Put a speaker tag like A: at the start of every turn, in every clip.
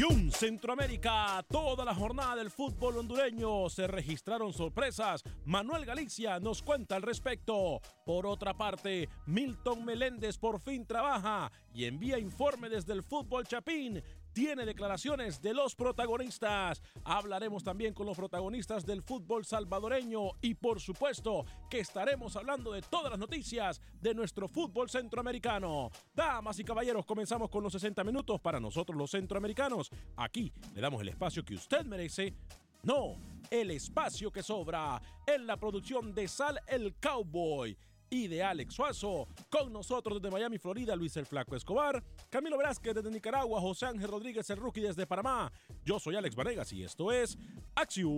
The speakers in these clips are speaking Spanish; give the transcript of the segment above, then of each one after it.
A: Acción Centroamérica, toda la jornada del fútbol hondureño se registraron sorpresas. Manuel Galicia nos cuenta al respecto. Por otra parte, Milton Meléndez por fin trabaja y envía informe desde el fútbol Chapín. Tiene declaraciones de los protagonistas. Hablaremos también con los protagonistas del fútbol salvadoreño y por supuesto que estaremos hablando de todas las noticias de nuestro fútbol centroamericano. Damas y caballeros, comenzamos con los 60 minutos para nosotros los centroamericanos. Aquí le damos el espacio que usted merece. No, el espacio que sobra en la producción de Sal el Cowboy y de Alex Suazo. Con nosotros desde Miami, Florida, Luis el Flaco Escobar, Camilo Velázquez desde Nicaragua, José Ángel Rodríguez el Rookie desde Panamá. Yo soy Alex Vanegas y esto es Acción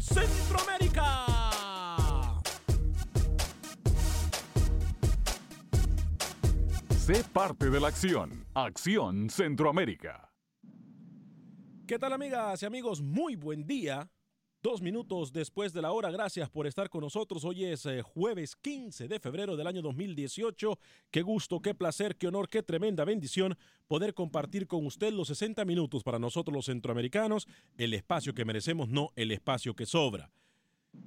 A: Centroamérica.
B: Sé parte de la acción. Acción Centroamérica.
A: ¿Qué tal amigas y amigos? Muy buen día. Dos minutos después de la hora, gracias por estar con nosotros. Hoy es eh, jueves 15 de febrero del año 2018. Qué gusto, qué placer, qué honor, qué tremenda bendición poder compartir con usted los 60 minutos para nosotros los centroamericanos, el espacio que merecemos, no el espacio que sobra.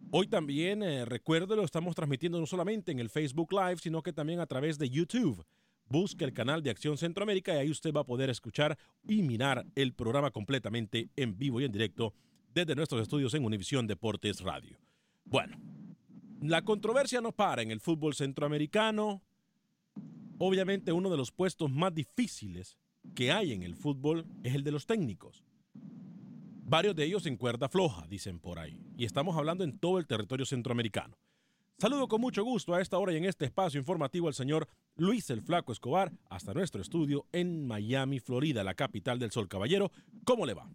A: Hoy también, eh, recuerde, lo estamos transmitiendo no solamente en el Facebook Live, sino que también a través de YouTube. Busque el canal de Acción Centroamérica y ahí usted va a poder escuchar y mirar el programa completamente en vivo y en directo desde nuestros estudios en Univisión Deportes Radio. Bueno, la controversia no para en el fútbol centroamericano. Obviamente uno de los puestos más difíciles que hay en el fútbol es el de los técnicos. Varios de ellos en cuerda floja, dicen por ahí. Y estamos hablando en todo el territorio centroamericano. Saludo con mucho gusto a esta hora y en este espacio informativo al señor Luis el Flaco Escobar hasta nuestro estudio en Miami, Florida, la capital del Sol Caballero. ¿Cómo le va?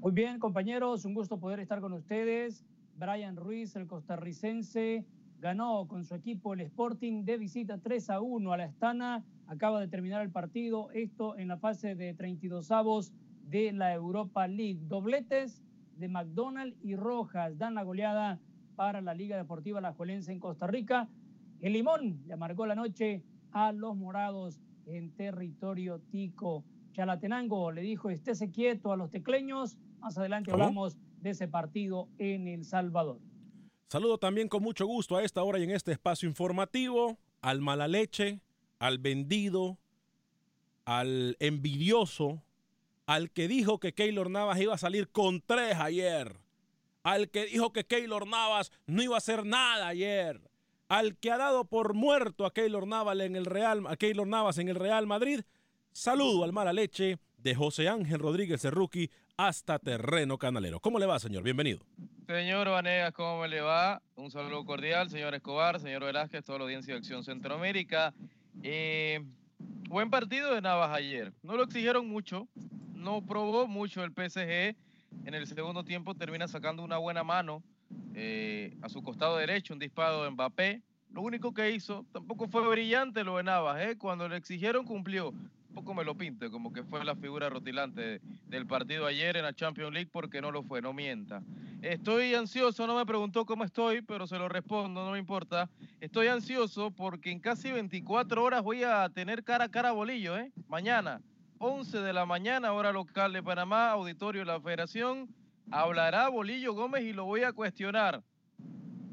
C: Muy bien, compañeros, un gusto poder estar con ustedes. Brian Ruiz, el costarricense, ganó con su equipo el Sporting de visita 3 a 1 a la Estana. Acaba de terminar el partido, esto en la fase de 32 avos de la Europa League. Dobletes de McDonald y Rojas dan la goleada para la Liga Deportiva La Juelense en Costa Rica. El Limón le amargó la noche a los morados en territorio tico. Chalatenango le dijo, estése quieto a los tecleños. Más adelante hablamos de ese partido en El Salvador.
A: Saludo también con mucho gusto a esta hora y en este espacio informativo al mala leche, al vendido, al envidioso, al que dijo que Keylor Navas iba a salir con tres ayer, al que dijo que Keylor Navas no iba a hacer nada ayer, al que ha dado por muerto a Keylor Navas en el Real, a Keylor Navas en el Real Madrid, Saludo al mala leche de José Ángel Rodríguez Cerruqui hasta Terreno Canalero. ¿Cómo le va, señor? Bienvenido.
D: Señor Vanegas, ¿cómo le va? Un saludo cordial, señor Escobar, señor Velázquez, toda la audiencia de Acción Centroamérica. Eh, buen partido de Navas ayer. No lo exigieron mucho, no probó mucho el PSG. En el segundo tiempo termina sacando una buena mano eh, a su costado derecho, un disparo de Mbappé. Lo único que hizo, tampoco fue brillante lo de Navas, ¿eh? cuando le exigieron cumplió poco me lo pinte, como que fue la figura rotilante del partido ayer en la Champions League, porque no lo fue, no mienta. Estoy ansioso, no me preguntó cómo estoy, pero se lo respondo, no me importa. Estoy ansioso porque en casi 24 horas voy a tener cara a cara Bolillo, ¿eh? Mañana, 11 de la mañana, hora local de Panamá, auditorio de la Federación. Hablará Bolillo Gómez y lo voy a cuestionar.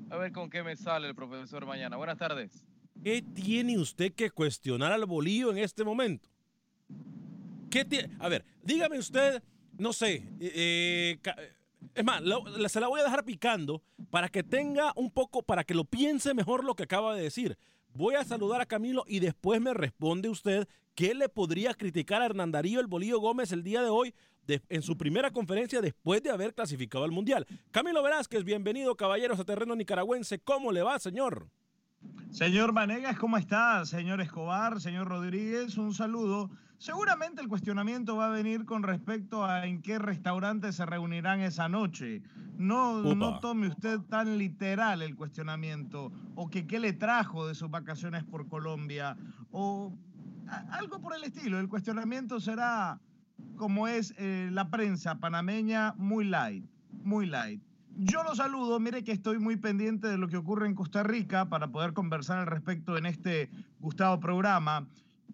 D: A ver con qué me sale el profesor mañana. Buenas tardes.
A: ¿Qué tiene usted que cuestionar al Bolillo en este momento? A ver, dígame usted, no sé, eh, eh, es más, se la voy a dejar picando para que tenga un poco, para que lo piense mejor lo que acaba de decir. Voy a saludar a Camilo y después me responde usted qué le podría criticar a Hernán Darío el Bolillo Gómez el día de hoy en su primera conferencia después de haber clasificado al Mundial. Camilo Velázquez, bienvenido caballeros a terreno nicaragüense. ¿Cómo le va, señor?
E: Señor Manegas, ¿cómo está? Señor Escobar, señor Rodríguez, un saludo. Seguramente el cuestionamiento va a venir con respecto a en qué restaurante se reunirán esa noche. No, no tome usted tan literal el cuestionamiento o que qué le trajo de sus vacaciones por Colombia o algo por el estilo. El cuestionamiento será como es eh, la prensa panameña, muy light, muy light. Yo lo saludo, mire que estoy muy pendiente de lo que ocurre en Costa Rica para poder conversar al respecto en este gustado programa.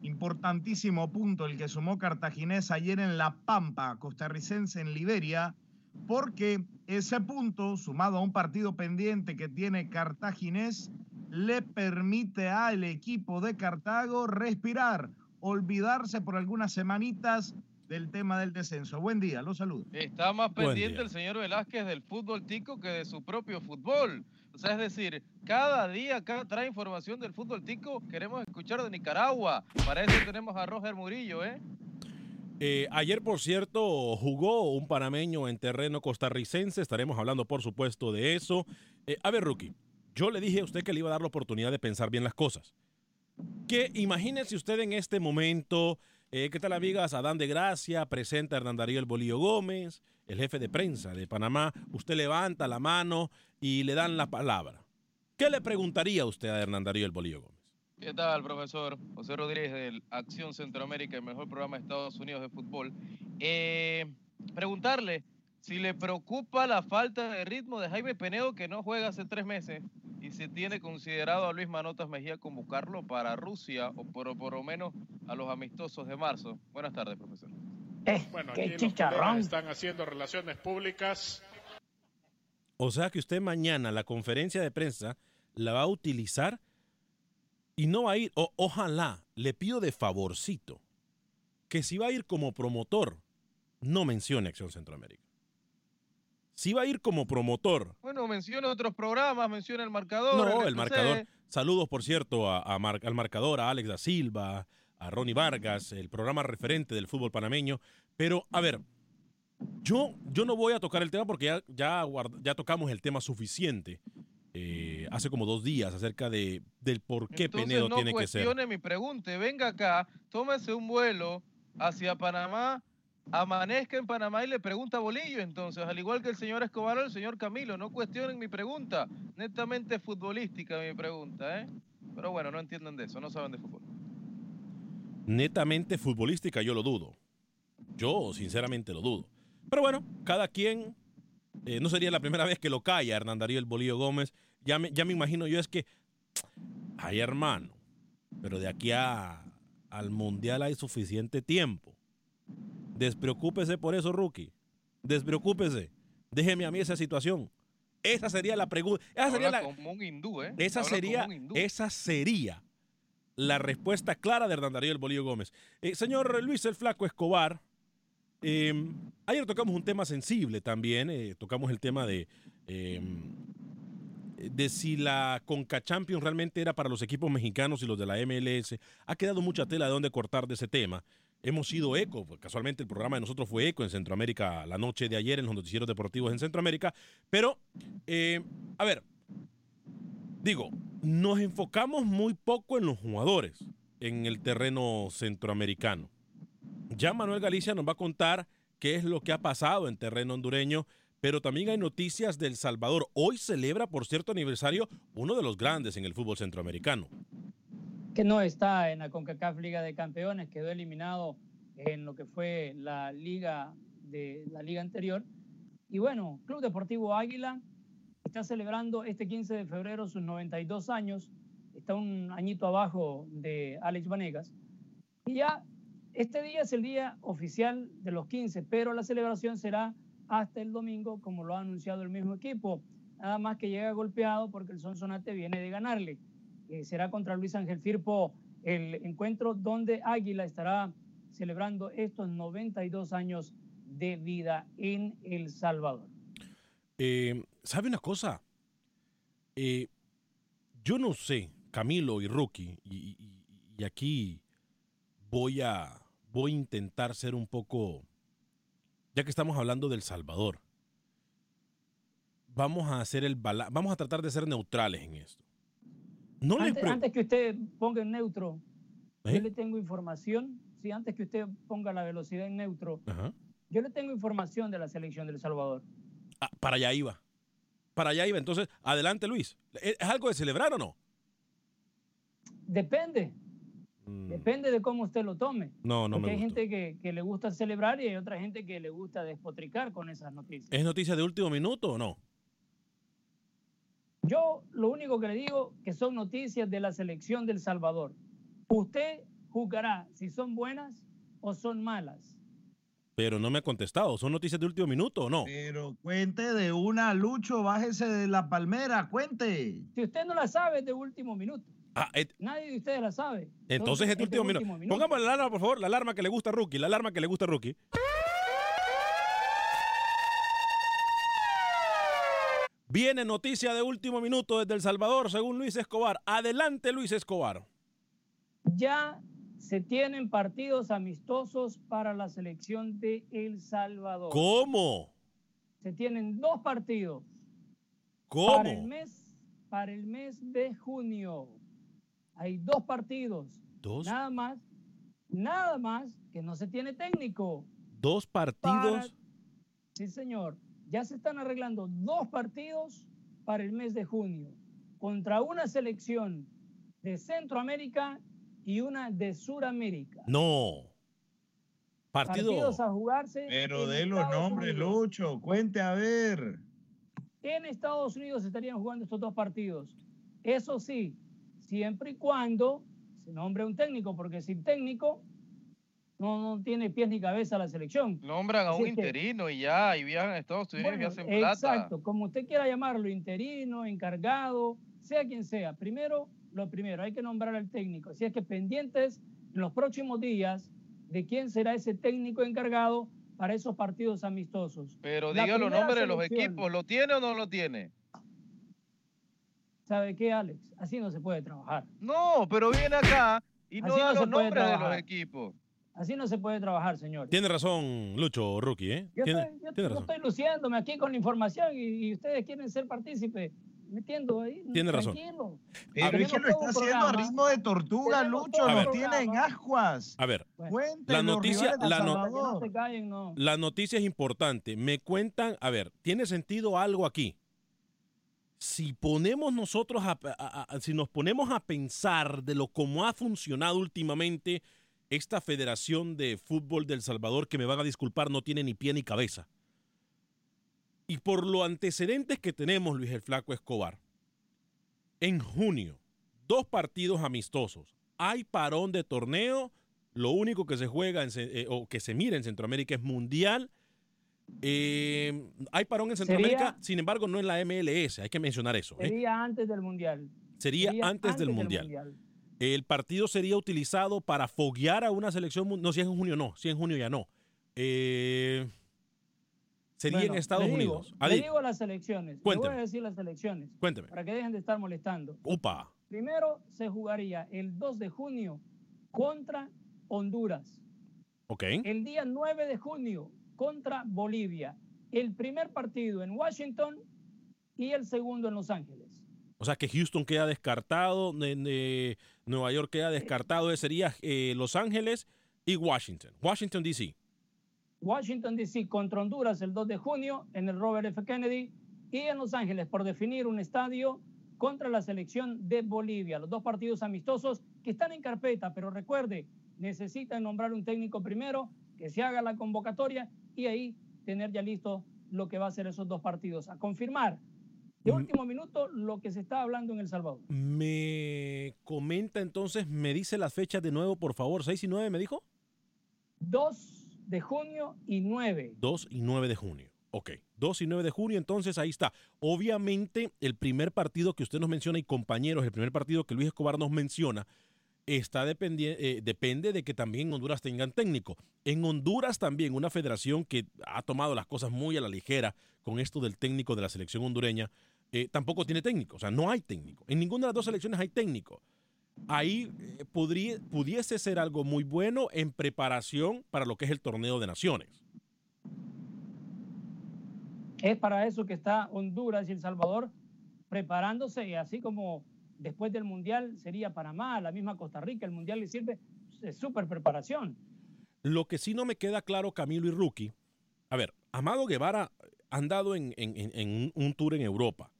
E: Importantísimo punto el que sumó Cartaginés ayer en La Pampa, costarricense en Liberia, porque ese punto, sumado a un partido pendiente que tiene Cartaginés, le permite al equipo de Cartago respirar, olvidarse por algunas semanitas del tema del descenso. Buen día, los saludo.
D: Está más pendiente el señor Velázquez del fútbol tico que de su propio fútbol. O sea, es decir, cada día acá trae información del fútbol tico. Queremos escuchar de Nicaragua. Para eso tenemos a Roger Murillo, ¿eh?
A: eh ayer, por cierto, jugó un panameño en terreno costarricense. Estaremos hablando, por supuesto, de eso. Eh, a ver, Rookie, yo le dije a usted que le iba a dar la oportunidad de pensar bien las cosas. Que imagínese usted en este momento, eh, ¿qué tal, amigas? Adán de Gracia presenta a Hernán Darío El Bolillo Gómez, el jefe de prensa de Panamá. Usted levanta la mano y le dan la palabra. ¿Qué le preguntaría usted a Hernán Darío El Bolillo Gómez?
D: ¿Qué tal, profesor? José Rodríguez del Acción Centroamérica, el mejor programa de Estados Unidos de fútbol. Eh, preguntarle si le preocupa la falta de ritmo de Jaime Penedo, que no juega hace tres meses, y si tiene considerado a Luis Manotas Mejía convocarlo para Rusia o por, por lo menos a los amistosos de marzo. Buenas tardes, profesor.
F: Eh, bueno, aquí chicharrón. están haciendo relaciones públicas
A: o sea que usted mañana la conferencia de prensa la va a utilizar y no va a ir, o, ojalá, le pido de favorcito, que si va a ir como promotor, no mencione Acción Centroamérica. Si va a ir como promotor.
D: Bueno, menciona otros programas, menciona el marcador.
A: No, el, marcador. Saludos, por cierto, a, al marcador, a Alex da Silva, a Ronnie Vargas, el programa referente del fútbol panameño. Pero, a ver, yo, yo no voy a tocar el tema porque ya, ya, ya tocamos el tema suficiente eh, hace como dos días acerca de, del por qué Penedo tiene que ser.
D: No mi pregunta, venga acá, tómese un vuelo hacia Panamá, amanezca en Panamá y le pregunta a Bolillo entonces, al igual que el señor Escobar o el señor Camilo, no cuestionen mi pregunta, netamente futbolística mi pregunta, ¿eh? Pero bueno, no entienden de eso, no saben de fútbol.
A: Netamente futbolística yo lo dudo. Yo sinceramente lo dudo. Pero bueno, cada quien, eh, no sería la primera vez que lo calla Hernán Darío el Bolillo Gómez. Ya me, ya me imagino yo es que, ay hermano, pero de aquí a, al Mundial hay suficiente tiempo. Despreocúpese por eso, rookie. Despreocúpese. Déjeme a mí esa situación. Esa sería la pregunta. Esa sería la,
D: ¿eh?
A: Esa sería, esa sería la respuesta clara de Hernán Darío el Gómez. Eh, señor Luis el Flaco Escobar, Em, ayer tocamos un tema sensible también, eh, tocamos el tema de, em, de si la Conca Champions realmente era para los equipos mexicanos y los de la MLS. Ha quedado mucha tela de dónde cortar de ese tema. hemos sido eco. pues, Casualmente el programa de nosotros fue eco en Centroamérica la noche de ayer en los noticieros deportivos en Centroamérica. Pero, eh, a ver, digo, nos enfocamos muy poco en los jugadores en el terreno centroamericano. Ya Manuel Galicia nos va a contar qué es lo que ha pasado en terreno hondureño, pero también hay noticias del Salvador. Hoy celebra, por cierto aniversario, uno de los grandes en el fútbol centroamericano.
C: que no está en la CONCACAF Liga de Campeones, quedó eliminado en lo que fue la liga de la liga anterior. Y bueno, Club Deportivo Águila está celebrando este 15 de febrero sus 92 años, está un añito abajo de Alex Vanegas. Y ya este día es el día oficial de los 15, pero la celebración será hasta el domingo, como lo ha anunciado el mismo equipo. Nada más que llega golpeado porque el Sonsonate viene de ganarle. Eh, será contra Luis Ángel Firpo el encuentro donde Águila estará celebrando estos 92 años de vida en El Salvador.
A: Eh, ¿Sabe una cosa? Eh, yo no sé, Camilo y Rookie, y, y- y aquí voy a, voy a intentar ser un poco, ya que estamos hablando del Salvador, vamos a hacer el bala- vamos a tratar de ser neutrales en esto. No
C: antes, que usted ponga en neutro,
A: ¿Eh?
C: yo le tengo información. Sí, antes que usted ponga la velocidad en neutro,
A: Ajá.
C: yo le tengo información de la selección del Salvador.
A: Ah, para allá iba. Para allá iba. Entonces, adelante, Luis. ¿Es algo de celebrar o no?
C: Depende,
A: Mm,
C: depende de cómo usted lo tome.
A: No, no
C: Porque
A: me
C: hay gente que, que le gusta celebrar y hay otra gente que le gusta despotricar con esas noticias.
A: ¿Es noticia de último minuto o no?
C: Yo lo único que le digo que son noticias de la selección del Salvador. Usted juzgará si son buenas o son malas.
A: Pero no me ha contestado. ¿Son noticias de último minuto o no?
E: Pero cuente de una, Lucho, bájese de la palmera, cuente.
C: Si usted no la sabe, es de último minuto.
A: Ah, et-
C: Nadie de ustedes la sabe.
A: entonces es de último, minuto. Pongamos la alarma, por favor. La alarma que le gusta a Rookie. La alarma que le gusta a Rookie. Viene noticia de último minuto desde El Salvador, según Luis Escobar. Adelante, Luis Escobar.
C: Ya se tienen partidos amistosos para la selección de El Salvador.
A: ¿Cómo?
C: Se tienen dos partidos
A: ¿Cómo?
C: para el mes para el mes de junio. Hay dos partidos.
A: Dos,
C: Nada más, nada más que no se tiene técnico.
A: dos partidos.
C: Sí, señor. Ya se están arreglando dos partidos para el mes de junio contra una selección de Centroamérica y una de Suramérica.
A: No. Partido.
C: Partidos a jugarse.
E: Pero de los
C: Estados
E: nombres,
C: Unidos.
E: Lucho, cuente a ver.
C: En Estados Unidos estarían jugando estos dos partidos. Eso sí, siempre y cuando se nombre un técnico, porque sin técnico no, no tiene pies ni cabeza la selección.
D: Nombran a
C: Así
D: un
C: que-
D: interino y ya, y viajan a Estados Unidos y
C: Bueno,
D: hacen plata.
C: Exacto, como usted quiera llamarlo, interino, encargado, sea quien sea. Primero, lo primero, hay que nombrar al técnico. Así es que pendientes en los próximos días de quién será ese técnico encargado para esos partidos amistosos.
D: Pero diga los nombres de los equipos, ¿lo tiene o no lo tiene?
C: ¿Sabe qué, Alex? Así no se puede trabajar.
D: No, pero viene acá y no
C: Así
D: da
C: no se
D: los
C: puede
D: nombres de los
C: trabajar.
D: equipos.
C: Así no se puede trabajar, señor.
A: Tiene razón, Lucho Rookie, ¿eh?
C: Yo,
A: Tiene,
C: estoy, yo-
A: tiene
C: yo
A: razón.
C: estoy luciéndome aquí con la información y, y ustedes quieren ser partícipes, metiendo ahí.
A: Tiene razón.
E: Pero es que lo está haciendo a ritmo de tortuga,
C: Tenemos
E: Lucho, lo tiene en ascuas.
A: A ver, La noticia- la no- la noticia es importante. Me cuentan, a ver, ¿tiene sentido algo aquí? Si ponemos nosotros a, a- a- si nos ponemos a pensar de lo cómo ha funcionado últimamente esta Federación de Fútbol del Salvador, que me van a disculpar, no tiene ni pie ni cabeza. Y por los antecedentes que tenemos, Luis el Flaco Escobar, en junio, dos partidos amistosos. Hay parón de torneo. Lo único que se juega en eh, o que se mira en Centroamérica es mundial. Eh, hay parón en Centroamérica,
C: Sería-
A: sin embargo, no en la MLS. Hay que mencionar eso. ¿eh?
C: Sería antes del Mundial.
A: Sería, antes, del mundial. El partido sería utilizado para foguear a una selección. No, si es en junio, no. Si es en junio, ya no. Eh, sería
C: Bueno,
A: en Estados
C: le digo-
A: Unidos.
C: Le digo las selecciones. Le
A: Cuénteme.
C: voy a decir las selecciones
A: cuénteme.
C: para que dejen de estar molestando.
A: Upa.
C: Primero se jugaría el 2 de junio contra Honduras.
A: Ok.
C: El día 9 de junio contra Bolivia. El primer partido en Washington y el segundo en Los Ángeles.
A: O sea que Houston queda descartado, Nueva York queda descartado, sería eh, Los Ángeles y Washington. Washington, D.C.
C: Washington, D.C. contra Honduras el 2 de junio en el Robert F. Kennedy y en Los Ángeles por definir un estadio contra la selección de Bolivia. Los dos partidos amistosos que están en carpeta, pero recuerde, necesitan nombrar un técnico primero, que se haga la convocatoria y ahí tener ya listo lo que va a ser esos dos partidos. A confirmar de mm. último minuto lo que se está hablando en El Salvador.
A: Me comenta entonces, me dice las fechas de nuevo, por favor. ¿6 y 9 me dijo?
C: 2 de junio y 9.
A: 2 y 9 de junio. Ok, 2 y 9 de junio, entonces ahí está. Obviamente, el primer partido que usted nos menciona y compañeros, el primer partido que Luis Escobar nos menciona, está eh, depende de que también Honduras tengan técnico. En Honduras también, una federación que ha tomado las cosas muy a la ligera con esto del técnico de la selección hondureña, eh, tampoco tiene técnico. O sea, no hay técnico. En ninguna de las dos selecciones hay técnico. Ahí eh, podría, pudiese ser algo muy bueno en preparación para lo que es el torneo de naciones.
C: Es para eso que está Honduras y El Salvador preparándose, y así como después del Mundial sería Panamá, la misma Costa Rica, el Mundial le sirve de súper preparación.
A: Lo que sí no me queda claro, Camilo y Rookie, a ver, Amado Guevara ha andado en, un tour en Europa.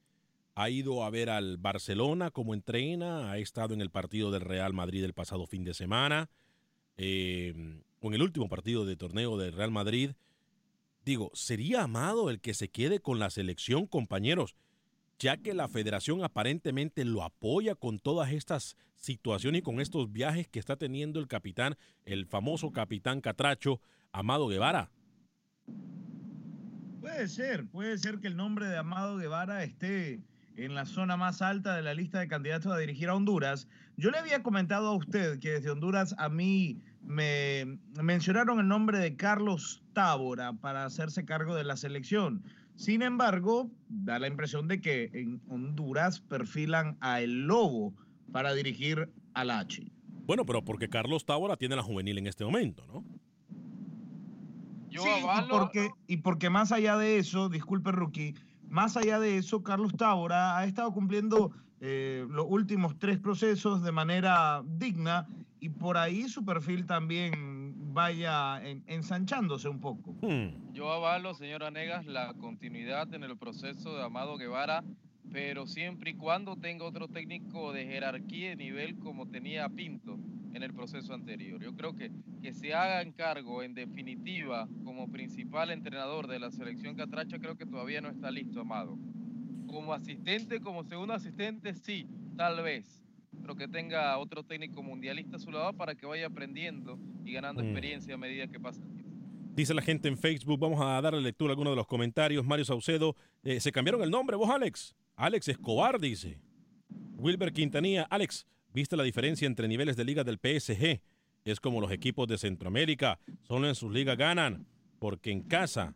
A: Ha ido a ver al Barcelona como entrena, ha estado en el partido del Real Madrid el pasado fin de semana, eh, en el último partido de torneo del Real Madrid. Digo, ¿sería Amado el que se quede con la selección, compañeros? ya que la federación aparentemente lo apoya con todas estas situaciones y con estos viajes que está teniendo el capitán, el famoso capitán Catracho, Amado Guevara.
E: Puede ser, puede ser que el nombre de Amado Guevara esté en la zona más alta de la lista de candidatos a dirigir a Honduras. Yo le había comentado a usted que desde Honduras a mí me mencionaron el nombre de Carlos Tábora para hacerse cargo de la selección. Sin embargo, da la impresión de que en Honduras perfilan a El Lobo para dirigir al H.
A: Bueno, pero porque Carlos Tábora tiene la juvenil en este momento, ¿no?
E: sí, y porque, y porque más allá de eso, disculpe Rookie, más allá de eso, Carlos Tábora ha estado cumpliendo eh, los últimos tres procesos de manera digna y por ahí su perfil también vaya ensanchándose un poco.
D: Hmm. Yo avalo, señora Negas, la continuidad en el proceso de Amado Guevara, pero siempre y cuando tenga otro técnico de jerarquía y nivel como tenía Pinto en el proceso anterior. Yo creo que que se haga cargo, en definitiva, como principal entrenador de la selección catracha, creo que todavía no está listo, Amado. Como asistente, como segundo asistente, sí, tal vez pero que tenga otro técnico mundialista a su lado para que vaya aprendiendo y ganando mm. experiencia a medida que pasa el tiempo.
A: Dice la gente en Facebook, vamos a darle lectura a algunos de los comentarios. Mario Saucedo, eh, ¿se cambiaron el nombre vos, Alex? Alex Escobar, dice. Wilber Quintanilla, Alex, ¿viste la diferencia entre niveles de liga del PSG? Es como los equipos de Centroamérica, solo en sus ligas ganan, porque en casa,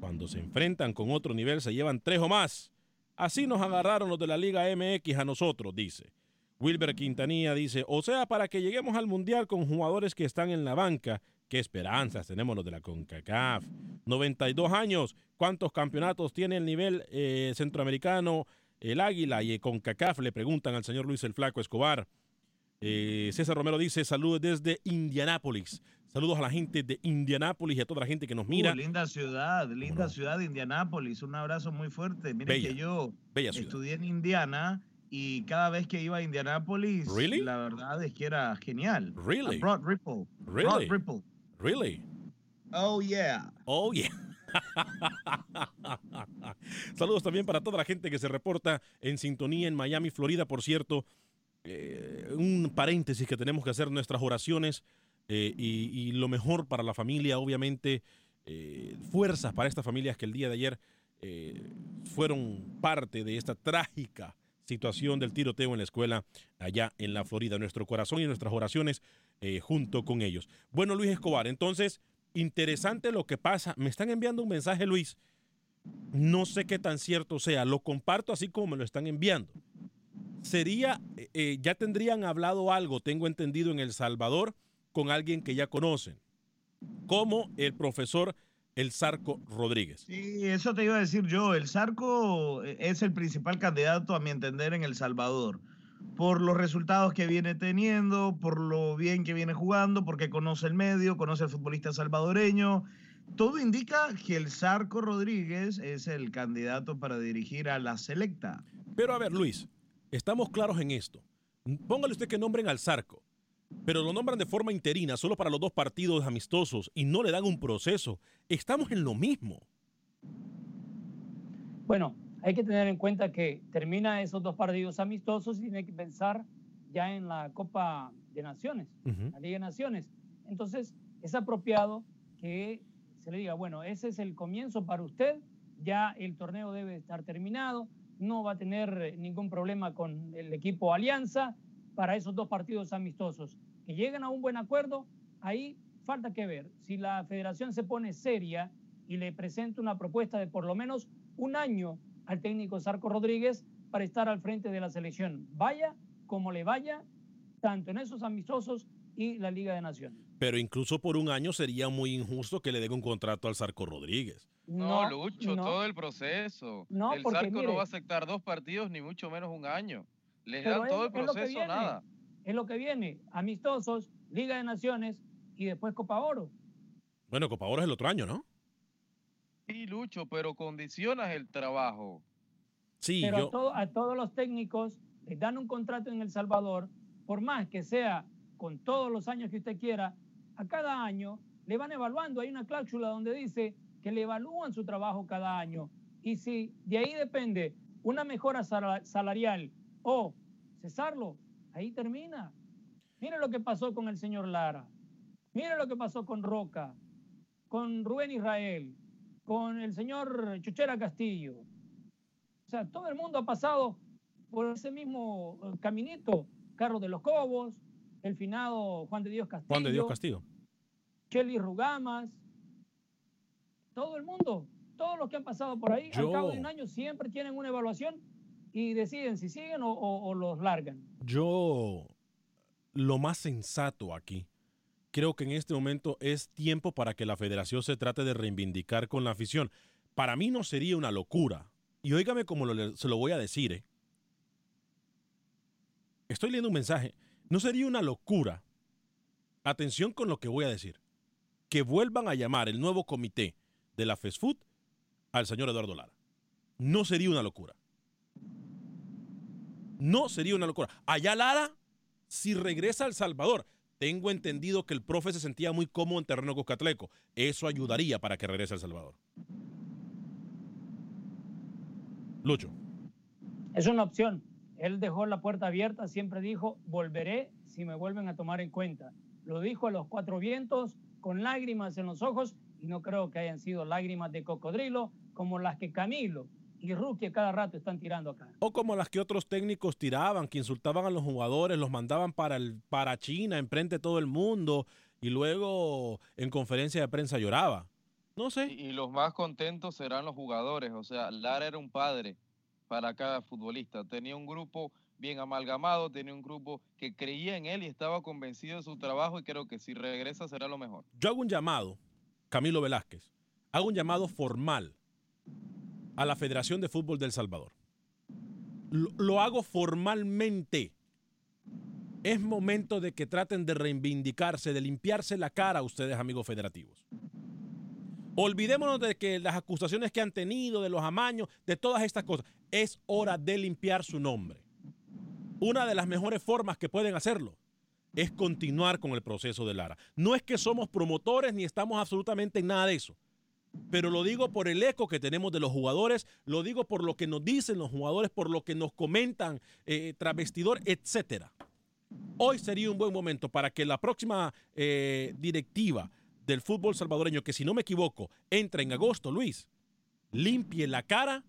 A: cuando se enfrentan con otro nivel, se llevan tres o más. Así nos agarraron los de la Liga MX a nosotros, dice. Wilber Quintanilla dice, o sea, para que lleguemos al Mundial con jugadores que están en la banca, qué esperanzas tenemos los de la CONCACAF. 92 años, ¿cuántos campeonatos tiene el nivel eh, centroamericano, el Águila y el CONCACAF? Le preguntan al señor Luis el Flaco Escobar. Eh, César Romero dice, saludos desde Indianápolis. Saludos a la gente de Indianápolis y a toda la gente que nos mira. Uh,
E: linda ciudad, linda ciudad de Indianápolis. Un abrazo muy fuerte. Mire que yo estudié en Indiana y cada vez que iba a Indianápolis, la verdad es que era genial.
A: Really?
E: Broad Ripple.
A: Really?
E: Broad Ripple.
A: Really?
E: Oh, yeah.
A: Oh, yeah. Saludos también para toda la gente que se reporta en sintonía en Miami, Florida. Por cierto, eh, un paréntesis que tenemos que hacer nuestras oraciones eh, y, lo mejor para la familia, obviamente, eh, fuerzas para estas familias que el día de ayer fueron parte de esta trágica situación del tiroteo en la escuela allá en la Florida. Nuestro corazón y nuestras oraciones junto con ellos. Bueno, Luis Escobar, entonces, interesante lo que pasa. Me están enviando un mensaje, Luis. No sé qué tan cierto sea. Lo comparto así como me lo están enviando. Sería, eh, eh, ya tendrían hablado algo, tengo entendido, en El Salvador con alguien que ya conocen. como el profesor El Zarco Rodríguez.
E: Sí, eso te iba a decir yo. El Zarco es el principal candidato, a mi entender, en El Salvador. Por los resultados que viene teniendo, por lo bien que viene jugando, porque conoce el medio, conoce al futbolista salvadoreño. Todo indica que el Zarco Rodríguez es el candidato para dirigir a la selecta.
A: Pero a ver, Luis, estamos claros en esto. Póngale usted que nombren al Zarco, pero lo nombran de forma interina, solo para los dos partidos amistosos, y no le dan un proceso. Estamos en lo mismo.
C: Bueno, hay que tener en cuenta que termina esos dos partidos amistosos y tiene que pensar ya en la Copa de Naciones, la Liga de Naciones. Entonces, es apropiado que se le diga, bueno, ese es el comienzo para usted, ya el torneo debe estar terminado, no va a tener ningún problema con el equipo Alianza para esos dos partidos amistosos. Que lleguen a un buen acuerdo, ahí falta que ver. Si la federación se pone seria y le presenta una propuesta de por lo menos un año al técnico Sarco Rodríguez para estar al frente de la selección, vaya como le vaya, tanto en esos amistosos y la Liga de Naciones.
A: Pero incluso por un año sería muy injusto que le den un contrato al Sarco Rodríguez.
D: No, Lucho, todo el proceso. No, el Sarco no va a aceptar dos partidos ni mucho menos un año. Le dan todo el proceso, nada.
C: Es lo que viene, amistosos, Liga de Naciones y después Copa Oro.
A: Bueno, Copa Oro es el otro año, ¿no?
D: Sí, Lucho, pero condicionas el trabajo.
C: Sí, pero a, a todos los técnicos les dan un contrato en El Salvador, por más que sea con todos los años que usted quiera, a cada año le van evaluando. Hay una cláusula donde dice que le evalúan su trabajo cada año. Y si de ahí depende una mejora salarial o cesarlo, ahí termina. Mire lo que pasó con el señor Lara. Mire lo que pasó con Roca, con Rubén Israel, con el señor Chuchera Castillo. O sea, todo el mundo ha pasado por ese mismo eh, caminito. Carlos de los Cobos, el finado Juan de Dios Castillo.
A: Juan de Dios Castillo.
C: Chelly Rugamas, todo el mundo, todos los que han pasado por ahí, al cabo de un año siempre tienen una evaluación y deciden si siguen o, los largan.
A: Yo, lo más sensato aquí, creo que en este momento es tiempo para que la federación se trate de reivindicar con la afición. Para mí no sería una locura. Y óigame como se lo voy a decir. ¿eh? Estoy leyendo un mensaje. No sería una locura. Atención con lo que voy a decir. Que vuelvan a llamar el nuevo comité de la Food al señor Eduardo Lara. No sería una locura. No sería una locura. Allá Lara, si regresa a El Salvador, tengo entendido que el profe se sentía muy cómodo en terreno cuscatleco. Eso ayudaría para que regrese a El Salvador. Lucho.
C: Es una opción. Él dejó la puerta abierta, siempre dijo, volveré si me vuelven a tomar en cuenta. Lo dijo a los cuatro vientos, con lágrimas en los ojos, y no creo que hayan sido lágrimas de cocodrilo como las que Camilo y Ruki cada rato están tirando acá.
A: O como las que otros técnicos tiraban, que insultaban a los jugadores, los mandaban para, el, para China, enfrente de todo el mundo, y luego en conferencia de prensa lloraba. No sé.
D: Y, y los más contentos serán los jugadores. O sea, Lara era un padre para cada futbolista. Tenía un grupo bien amalgamado, tenía un grupo que creía en él y estaba convencido de su trabajo y creo que si regresa será lo mejor.
A: Yo hago un llamado, Camilo Velázquez, hago un llamado formal a la Federación de Fútbol del Salvador. Lo, lo hago formalmente. Es momento de que traten de reivindicarse, de limpiarse la cara a ustedes, amigos federativos. Olvidémonos de que las acusaciones que han tenido, de los amaños, de todas estas cosas. Es hora de limpiar su nombre. Una de las mejores formas que pueden hacerlo es continuar con el proceso de Lara. No es que somos promotores ni estamos absolutamente en nada de eso. Pero lo digo por el eco que tenemos de los jugadores, lo digo por lo que nos dicen los jugadores, por lo que nos comentan eh, travestidor, etcétera. Hoy sería un buen momento para que la próxima eh, directiva del fútbol salvadoreño, que si no me equivoco, entra en agosto, Luis, limpie la cara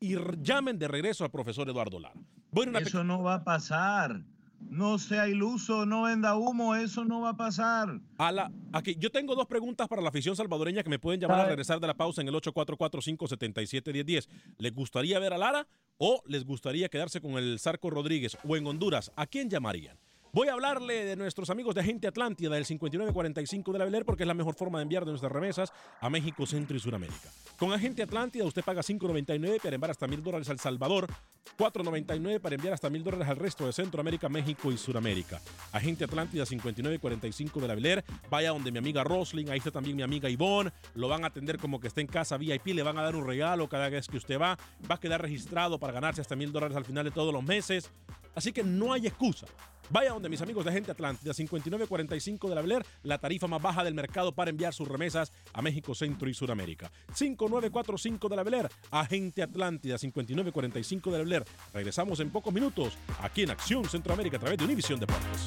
A: y llamen de regreso al profesor Eduardo Lara.
E: Bueno, eso no va a pasar. No sea iluso, no venda humo, eso no va a pasar.
A: A la, aquí, yo tengo dos preguntas para la afición salvadoreña que me pueden llamar a regresar de la pausa en el 844-577-1010. ¿Les gustaría ver a Lara o les gustaría quedarse con el Zarco Rodríguez o en Honduras? ¿A quién llamarían? Voy a hablarle de nuestros amigos de Agente Atlántida del 5945 de la Beler porque es la mejor forma de enviar de nuestras remesas a México, Centro y Sudamérica. Con Agente Atlántida usted paga 5.99 para enviar hasta mil dólares al Salvador, 4.99 para enviar hasta mil dólares al resto de Centroamérica, México y Sudamérica. Agente Atlántida 5945 de la Beler. Vaya donde mi amiga Rosling, ahí está también mi amiga Ivonne. Lo van a atender como que está en casa VIP, le van a dar un regalo cada vez que usted va. Va a quedar registrado para ganarse hasta mil dólares al final de todos los meses. Así que no hay excusa. Vaya donde mis amigos de Agente Atlántida 5945 de la Beler, la tarifa más baja del mercado para enviar sus remesas a México, Centro y Sudamérica. 5945 de la Beler, Agente Atlántida 5945 de la Beler. Regresamos en pocos minutos aquí en Acción Centroamérica a través de Univisión Deportes.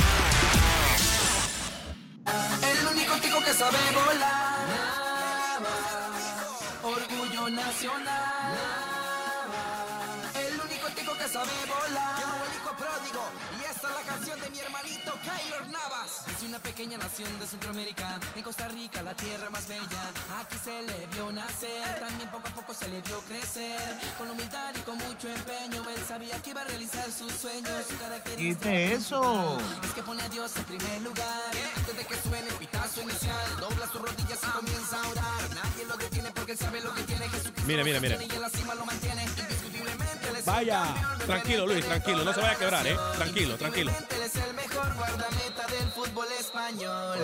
G: Indiscutiblemente él es
A: Vaya, tranquilo Luis, tranquilo, no se vaya a quebrar, ¿eh? Tranquilo, tranquilo.
G: Es el mejor guardameta del fútbol español.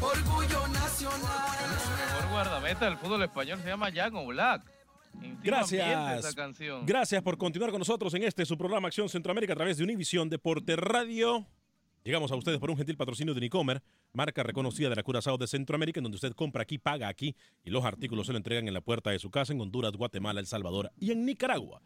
G: Orgullo nacional.
D: El mejor guardameta del fútbol español se llama Jan Black.
A: Gracias.
D: Canción.
A: Gracias por continuar con nosotros en este su programa Acción Centroamérica a través de Univisión Deporte Radio. Llegamos a ustedes por un gentil patrocinio de Unicomer, marca reconocida de la Curazao de Centroamérica, en donde usted compra aquí, paga aquí y los artículos se lo entregan en la puerta de su casa en Honduras, Guatemala, El Salvador y en Nicaragua.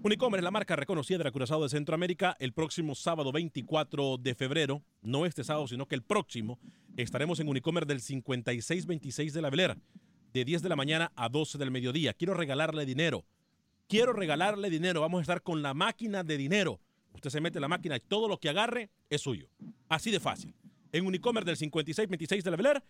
A: Unicomer es la marca reconocida de la Curazao de Centroamérica. El próximo sábado 24 de febrero, no este sábado, sino que el próximo, estaremos en Unicomer del 5626 de la Velera, de 10 de la mañana a 12 del mediodía. Quiero regalarle dinero. Quiero regalarle dinero. Vamos a estar con la máquina de dinero. Usted se mete en la máquina y todo lo que agarre es suyo. Así de fácil. En Unicomer del 5626 de la Velera,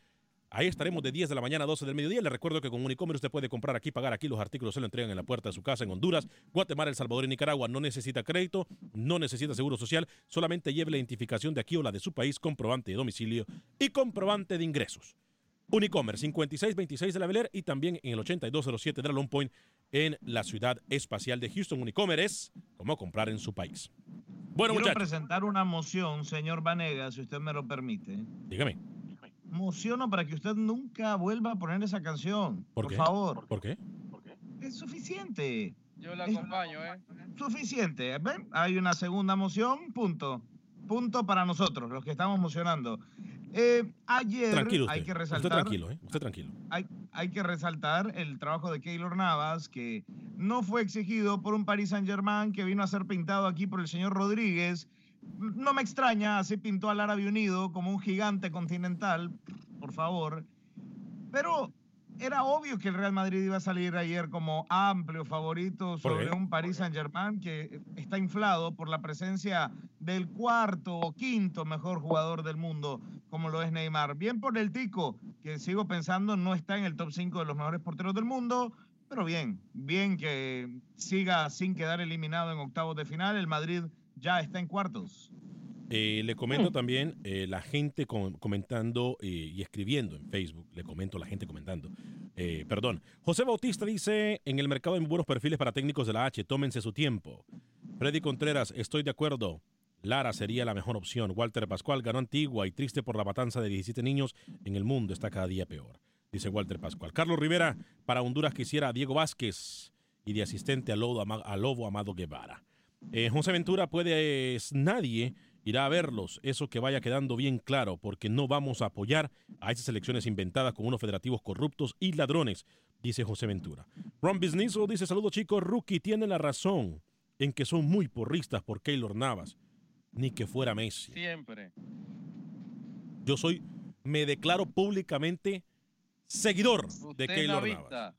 A: Ahí estaremos de 10 de la mañana a 12 del mediodía. Le recuerdo que con Unicomer usted puede comprar aquí, pagar aquí. Los artículos se lo entregan en la puerta de su casa en Honduras, Guatemala, El Salvador y Nicaragua. No necesita crédito, no necesita seguro social. Solamente lleve la identificación de aquí o la de su país, comprobante de domicilio y comprobante de ingresos. Unicomer 5626 de la Beler y también en el 8207 de la Long Point en la ciudad espacial de Houston. Unicomer es como comprar en su país. Bueno,
E: Quiero
A: muchachos,
E: presentar una moción, señor Vanegas, si usted me lo permite.
A: dígame,
E: Mociono para que usted nunca vuelva a poner esa canción.
A: ¿por,
E: Por,
A: qué?
E: favor.
A: ¿Por qué?
E: Es suficiente.
D: Yo la acompaño, ¿eh?
E: Suficiente. ¿Ven? Hay una segunda moción, punto. Punto para nosotros, los que estamos mocionando. Eh, ayer
A: Tranquilo usted.
E: hay que
A: usted
E: resaltar.
A: tranquilo, ¿eh? Usted tranquilo.
E: hay, hay que resaltar el trabajo de Keylor Navas, que no fue exigido por un Paris Saint-Germain que vino a ser pintado aquí por el señor Rodríguez. No me extraña, así pintó al Árabe Unido como un gigante continental, por favor. Pero era obvio que el Real Madrid iba a salir ayer como amplio favorito
A: ¿Por
E: sobre un Paris Saint-Germain que está inflado por la presencia del cuarto o quinto mejor jugador del mundo, como lo es Neymar. Bien por el Tico, que sigo pensando no está en el top 5 de los mejores porteros del mundo, pero bien, bien que siga sin quedar eliminado en octavos de final. El Madrid ya está en cuartos.
A: Eh, le comento también eh, la gente com- comentando eh, y escribiendo en Facebook. Le comento la gente comentando. Perdón. José Bautista dice: En el mercado hay buenos perfiles para técnicos de la H. Tómense su tiempo. Freddy Contreras, estoy de acuerdo. Lara sería la mejor opción. Walter Pascual ganó Antigua y triste por la matanza de 17 niños en el mundo. Está cada día peor. Dice Walter Pascual. Carlos Rivera, para Honduras quisiera a Diego Vázquez y de asistente a Lobo, a Lobo Amado Guevara. José Ventura, pues nadie irá a verlos. Eso que vaya quedando bien claro, porque no vamos a apoyar a esas elecciones inventadas con unos federativos corruptos y ladrones, dice José Ventura. Ron Business dice: Saludos chicos, Rookie tiene la razón en que son muy porristas por Keylor Navas. Ni que fuera Messi.
D: Siempre.
A: Yo soy, me declaro públicamente seguidor de Keylor. Navas.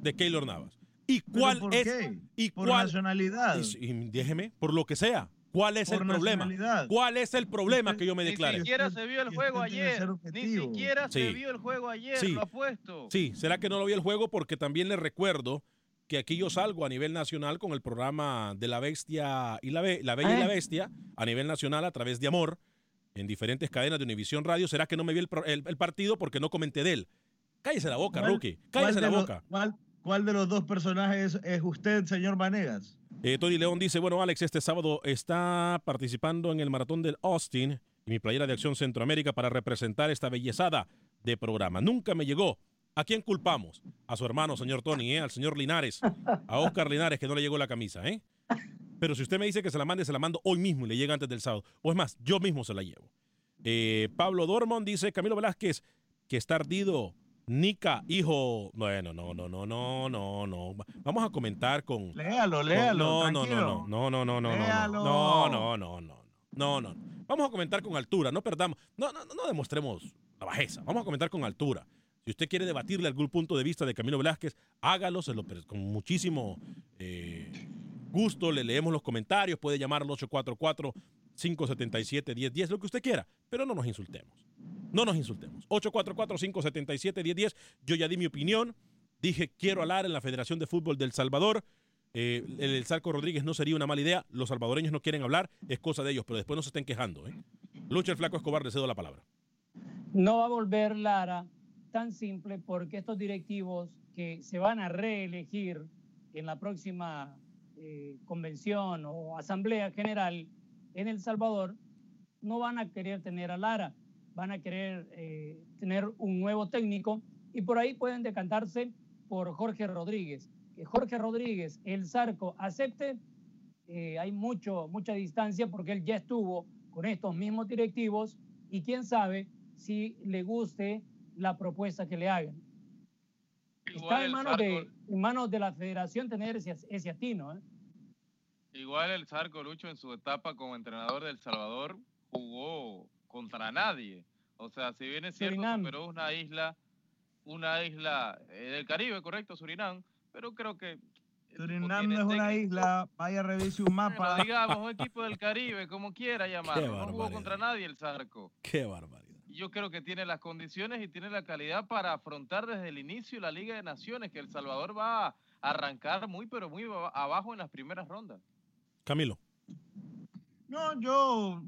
A: De Keylor Navas. ¿Y cuál
E: por
A: es?
E: qué?
A: ¿Y
E: por
A: cuál?
E: nacionalidad.
A: Y- y déjeme, por lo que sea. ¿Cuál es el problema? ¿Cuál es el problema que yo me
D: Ni
A: declare?
D: siquiera se vio el juego ayer. Ni siquiera se
A: Sí.
D: vio el juego ayer,
A: Sí.
D: lo apuesto.
A: Sí, ¿será que no lo vi el juego? Porque también le recuerdo que aquí yo salgo a nivel nacional con el programa de La Bestia y la, Be- la Bella y la
C: Ah.
A: Bestia a nivel nacional a través de Amor en diferentes cadenas de Univisión Radio. ¿Será que no me vi el, pro- el- el partido porque no comenté de él? Cállese la boca,
E: ¿Cuál-
A: Rookie. Cállese la boca.
E: ¿cuál, cuál de los dos personajes es usted, señor Vanegas?
A: Eh, Tony León dice, bueno, Alex, este sábado está participando en el maratón del Austin y mi playera de Acción Centroamérica para representar esta bellezada de programa. Nunca me llegó. ¿A quién culpamos? A su hermano, señor Tony, ¿eh? al señor Linares, a Oscar Linares, que no le llegó la camisa. ¿eh? Pero si usted me dice que se la mande, se la mando hoy mismo y le llega antes del sábado. O es más, yo mismo se la llevo. Eh, Pablo Dormond dice, Camilo Velázquez, que está ardido. Nica, hijo. Bueno, no, no, no, no, no, no. Vamos a comentar con.
E: Léalo, léalo,
A: No, no, no, no, no, no, no, no,
E: Léalo.
A: no, no, no, no, no, no. Vamos a comentar con altura, no perdamos, no, no, no, demostremos la bajeza. Vamos a comentar con altura. Si usted quiere debatirle algún punto de vista de Camilo Velázquez, hágalo, se lo, con muchísimo eh, gusto. Le leemos los comentarios, puede llamar al 844-577-1010, lo que usted quiera, pero no nos insultemos. No nos insultemos. 844-577-1010. Yo ya di mi opinión. Dije, quiero hablar en la Federación de Fútbol del Salvador. Eh, el, el Zarco Rodríguez no sería una mala idea. Los salvadoreños no quieren hablar, es cosa de ellos, pero después no se estén quejando. ¿eh? Lucha el Flaco Escobar, le cedo la palabra.
C: No va a volver Lara tan simple porque estos directivos que se van a reelegir en la próxima eh, convención o asamblea general en El Salvador no van a querer tener a Lara, van a querer eh, tener un nuevo técnico y por ahí pueden decantarse por Jorge Rodríguez. Que Jorge Rodríguez, el Zarco, acepte, eh, hay mucho, mucha distancia porque él ya estuvo con estos mismos directivos y quién sabe si le guste la propuesta que le hagan.
D: Igual
C: Está en manos, de, en manos de la federación tener ese, ese atino. ¿eh?
D: Igual el Zarco Lucho en su etapa como entrenador del Salvador jugó contra nadie. O sea, si bien es cierto,
C: Surinam.
D: superó una isla, una isla eh, del Caribe, correcto, Surinam, pero creo que
E: Surinam no es una isla, vaya revise un mapa.
D: Bueno, digamos, un equipo del Caribe, como quiera llamarlo. No jugó contra nadie el Zarco.
A: Qué barbaridad.
D: Yo creo que tiene las condiciones y tiene la calidad para afrontar desde el inicio la Liga de Naciones, que El Salvador va a arrancar muy, pero muy aba- abajo en las primeras rondas.
A: Camilo.
E: No, yo.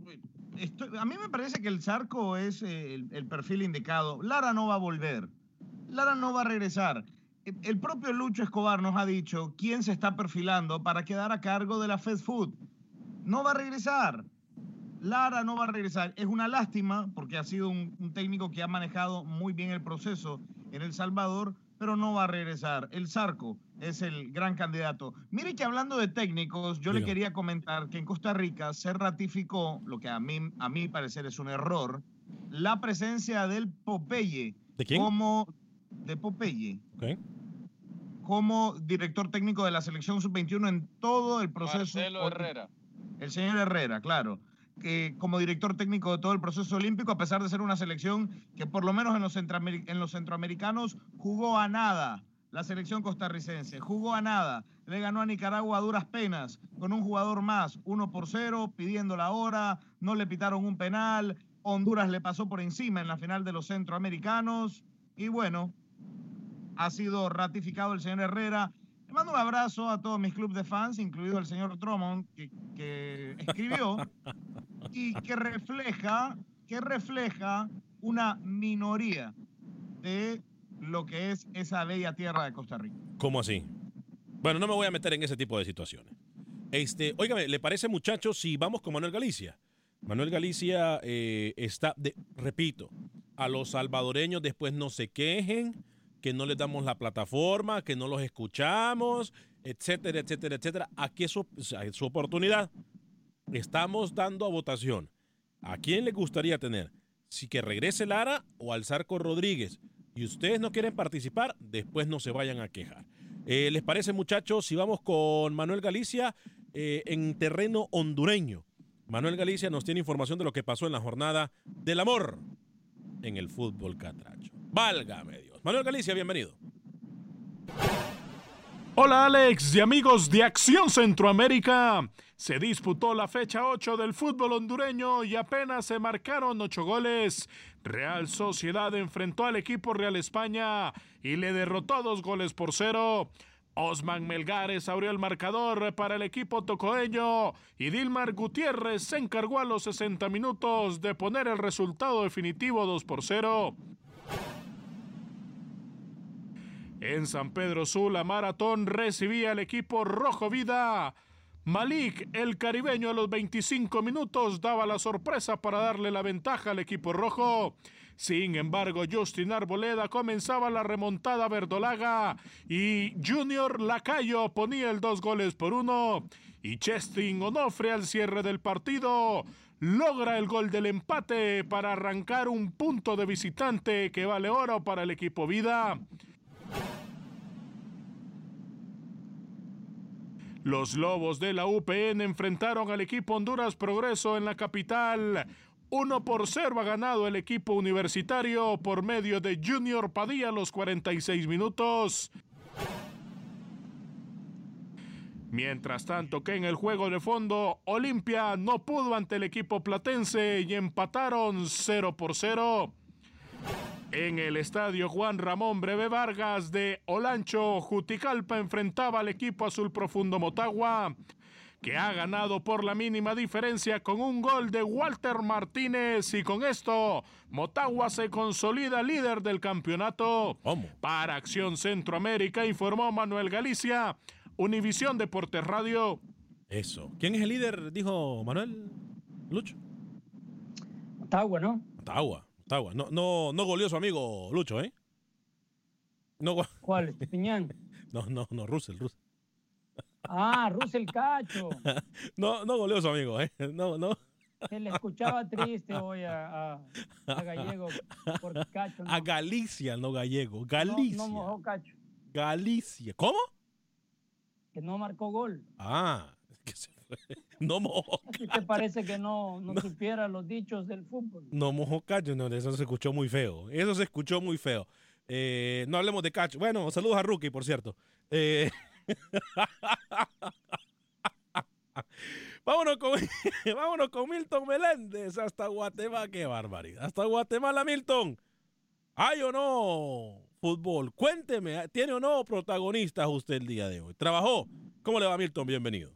E: estoy- a mí me parece que el Zarco es eh, el, perfil indicado. Lara no va a volver. Lara no va a regresar. El- El propio Lucho Escobar nos ha dicho quién se está perfilando para quedar a cargo de la Fast Food. No va a regresar. Lara no va a regresar. Es una lástima porque ha sido un, un técnico que ha manejado muy bien el proceso en El Salvador, pero no va a regresar. El Zarco es el gran candidato. Mire que hablando de técnicos, yo le quería comentar que en Costa Rica se ratificó, lo que a mí, a mi parecer es un error, la presencia del Popeye.
A: ¿De quién?
E: Como de Popeye
A: Ok.
E: como director técnico de la selección sub-21 en todo el proceso.
D: Marcelo Herrera.
E: El señor Herrera, claro. Que como director técnico de todo el proceso olímpico, a pesar de ser una selección que por lo menos en los, en los centroamericanos jugó a nada. La selección costarricense jugó a nada. Le ganó a Nicaragua a duras penas, con un jugador más, uno por cero, pidiendo la hora, no le pitaron un penal. Honduras le pasó por encima en la final de los centroamericanos. Y bueno, ha sido ratificado el señor Herrera. Mando un abrazo a todos mis clubes de fans, incluido el señor Drummond, que, escribió y que refleja, que refleja una minoría de lo que es esa bella tierra de Costa Rica.
A: ¿Cómo así? Bueno, no me voy a meter en ese tipo de situaciones. Este, óigame, ¿le parece, muchachos, si vamos con Manuel Galicia? Manuel Galicia eh, está, repito, a los salvadoreños después no se quejen, que no les damos la plataforma, que no los escuchamos, etcétera, etcétera, etcétera. Aquí es su, es su oportunidad. Estamos dando a votación. ¿A quién le gustaría tener? Si que regrese Lara o al Zarco Rodríguez. Y ustedes no quieren participar, después no se vayan a quejar. Eh, ¿Les parece, muchachos, si vamos con Manuel Galicia eh, en terreno hondureño? Manuel Galicia nos tiene información de lo que pasó en la jornada del amor en el fútbol catracho. Válgame Dios. Manuel Galicia, bienvenido.
H: Hola Alex y amigos de Acción Centroamérica. Se disputó la fecha 8 del fútbol hondureño y apenas se marcaron 8 goles. Real Sociedad enfrentó al equipo Real España y le derrotó dos goles por cero. Osman Melgares abrió el marcador para el equipo tocoeño y Dilmar Gutiérrez se encargó a los 60 minutos de poner el resultado definitivo 2 por 0. En San Pedro Sula, Maratón recibía al equipo Rojo Vida. Malik, el caribeño, a los 25 minutos daba la sorpresa para darle la ventaja al equipo rojo. Sin embargo, Justin Arboleda comenzaba la remontada verdolaga y Junior Lacayo ponía el dos goles por uno. Y Chestin Onofre al cierre del partido logra el gol del empate para arrancar un punto de visitante que vale oro para el equipo Vida. Los Lobos de la UPN enfrentaron al equipo Honduras Progreso en la capital. 1 por 0 ha ganado el equipo universitario por medio de Junior Padilla los 46 minutos. Mientras tanto que en el juego de fondo, Olimpia no pudo ante el equipo platense y empataron 0 por 0. En el estadio Juan Ramón Breve Vargas de Olancho, Juticalpa enfrentaba al equipo azul profundo Motagua, que ha ganado por la mínima diferencia con un gol de Walter Martínez y con esto Motagua se consolida líder del campeonato. Para Acción Centroamérica informó Manuel Galicia, Univisión Deportes Radio.
A: Eso. ¿Quién es el líder? Dijo Manuel Lucho.
C: Motagua, ¿no?
A: Motagua. No, no, no goleó su amigo Lucho, ¿eh?
C: No, ¿Cuál? ¿Piñán?
A: no, no, no, Russell, Russell.
C: Ah, Russell Cacho.
A: no, no goleó su amigo, ¿eh? No, no.
C: Se le escuchaba triste hoy a, a, Gallego por Cacho.
A: A Galicia, no Gallego. Galicia.
C: No, no mojó Cacho.
A: Galicia. ¿Cómo?
C: Que no marcó gol.
A: Ah, que se no mojo.
C: ¿Qué te parece que no, no, supiera los dichos del fútbol?
A: No mojo cacho, no, eso se escuchó muy feo. Eso se escuchó muy feo. Eh, no hablemos de cacho. Bueno, saludos a Rookie, por cierto. Eh, vámonos, con, vámonos con Milton Meléndez hasta Guatemala. Qué barbaridad. Hasta Guatemala, Milton. ¿Hay o no fútbol? Cuénteme, ¿tiene o no protagonistas usted el día de hoy? ¿Trabajó? ¿Cómo le va, Milton? Bienvenido.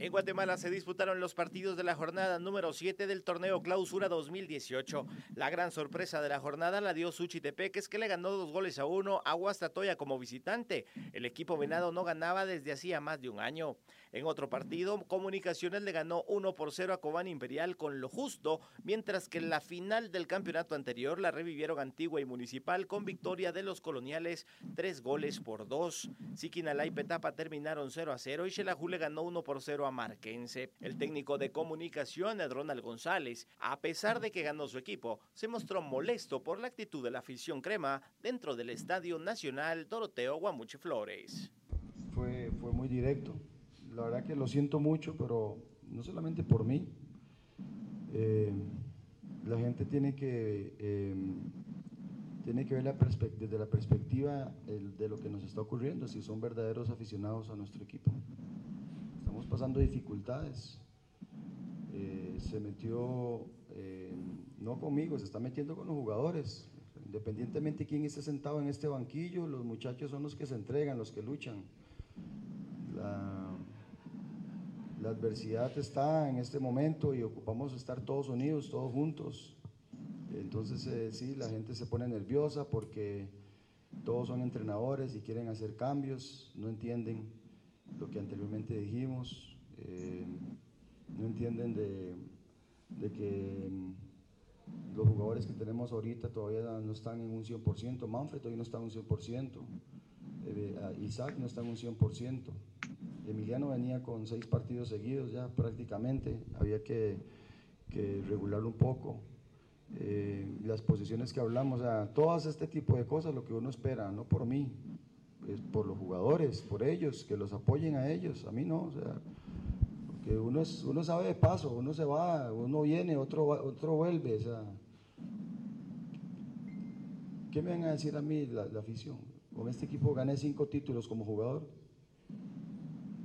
I: En Guatemala se disputaron los partidos de la jornada número 7 del torneo Clausura 2018. La gran sorpresa de la jornada la dio Suchitepeques, que le ganó dos goles a uno a Huastatoya como visitante. El equipo venado no ganaba desde hacía más de un año. En otro partido, Comunicaciones le ganó 1 por 0 a Cobán Imperial con lo justo, mientras que en la final del campeonato anterior la revivieron Antigua y Municipal con victoria de los coloniales, tres goles por dos. Siquinalá y Petapa terminaron 0 a 0 y Xelajú le ganó 1 por 0 a Marquense. El técnico de Comunicaciones, Ronald González, a pesar de que ganó su equipo, se mostró molesto por la actitud de la afición crema dentro del Estadio Nacional Doroteo Guamuche Flores.
J: Fue, fue muy directo la verdad que lo siento mucho, pero no solamente por mí. Eh, la gente tiene que, eh, tiene que ver la desde la perspectiva de lo que nos está ocurriendo, si son verdaderos aficionados a nuestro equipo. Estamos pasando dificultades. Eh, se metió, no conmigo, se está metiendo con los jugadores. Independientemente de quién esté sentado en este banquillo, los muchachos son los que se entregan, los que luchan. La, la adversidad está en este momento y ocupamos estar todos unidos, todos juntos. Entonces eh, sí, la gente se pone nerviosa porque todos son entrenadores y quieren hacer cambios, no entienden lo que anteriormente dijimos, eh, no entienden de, que mm, los jugadores que tenemos ahorita todavía no están en un 100%, Manfred todavía no está en un 100%, eh, Isaac no está en un 100%. Emiliano venía con seis partidos seguidos ya prácticamente, había que, regularlo un poco. Eh, las posiciones que hablamos, o todas este tipo de cosas, lo que uno espera, no por mí, es por los jugadores, por ellos, que los apoyen a ellos, a mí no, o que uno, es, uno sabe de paso, uno se va, uno viene, otro, otro vuelve, ¿qué me van a decir a mí la, la afición? Con este equipo gané cinco títulos como jugador,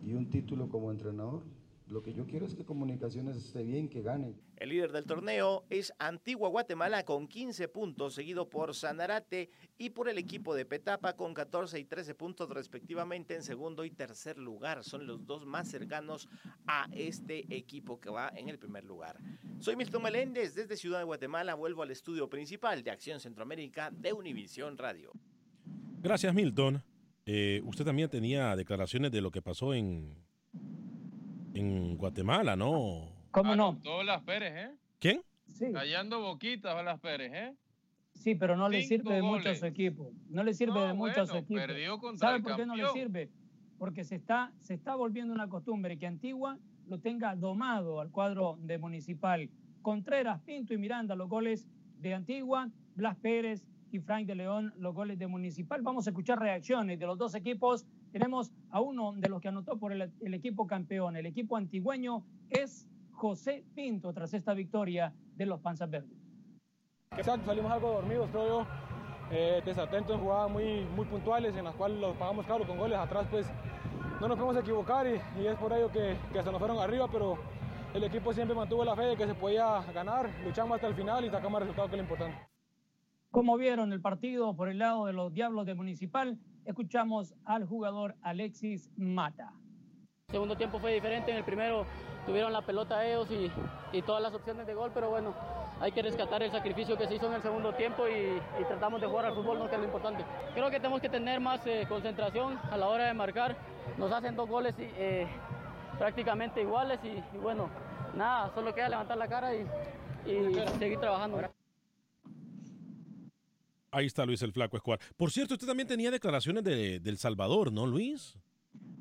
J: y un título como entrenador. Lo que yo quiero es que Comunicaciones esté bien, que gane.
I: El líder del torneo es Antigua Guatemala con 15 puntos, seguido por Sanarate y por el equipo de Petapa con 14 y 13 puntos respectivamente en segundo y tercer lugar. Son los dos más cercanos a este equipo que va en el primer lugar. Soy Milton Meléndez desde Ciudad de Guatemala. Vuelvo al estudio principal de Acción Centroamérica de Univisión Radio.
A: Gracias, Milton. Eh, usted también tenía declaraciones de lo que pasó en, en Guatemala, ¿no?
C: ¿Cómo no?
D: Todas las Pérez, ¿eh?
A: ¿Quién?
C: Sí.
D: Callando boquitas a las Pérez, ¿eh?
C: Sí, pero no le sirve de mucho a su equipo. No le sirve
D: No,
C: de mucho a su equipo.
D: perdió contra
C: ¿Sabe
D: el
C: por qué no le sirve? Porque se está, se está volviendo una costumbre que Antigua lo tenga domado al cuadro de Municipal. Contreras, Pinto y Miranda los goles de Antigua, Blas Pérez y Frank de León los goles de Municipal. Vamos a escuchar reacciones de los dos equipos. Tenemos a uno de los que anotó por el, equipo campeón, el equipo antigüeño, es José Pinto tras esta victoria de los Panzas Verdes.
K: Exacto, salimos algo dormidos, creo yo, eh, desatentos en jugadas muy, muy puntuales en las cuales los pagamos caro con goles atrás, pues no nos podemos equivocar y, y es por ello que, que se nos fueron arriba, pero el equipo siempre mantuvo la fe de que se podía ganar, luchamos hasta el final y sacamos el resultado que es lo importante.
C: Como vieron el partido por el lado de los Diablos de Municipal, escuchamos al jugador Alexis Mata.
L: El segundo tiempo fue diferente, en el primero tuvieron la pelota ellos y, todas las opciones de gol, pero bueno, hay que rescatar el sacrificio que se hizo en el segundo tiempo y, tratamos de jugar al fútbol, ¿no? que es lo importante. Creo que tenemos que tener más eh, concentración a la hora de marcar, nos hacen dos goles eh, prácticamente iguales y, y bueno, nada, solo queda levantar la cara y seguir trabajando.
A: Ahí está Luis el Flaco Escobar. Por cierto, usted también tenía declaraciones de, del Salvador, ¿no, Luis?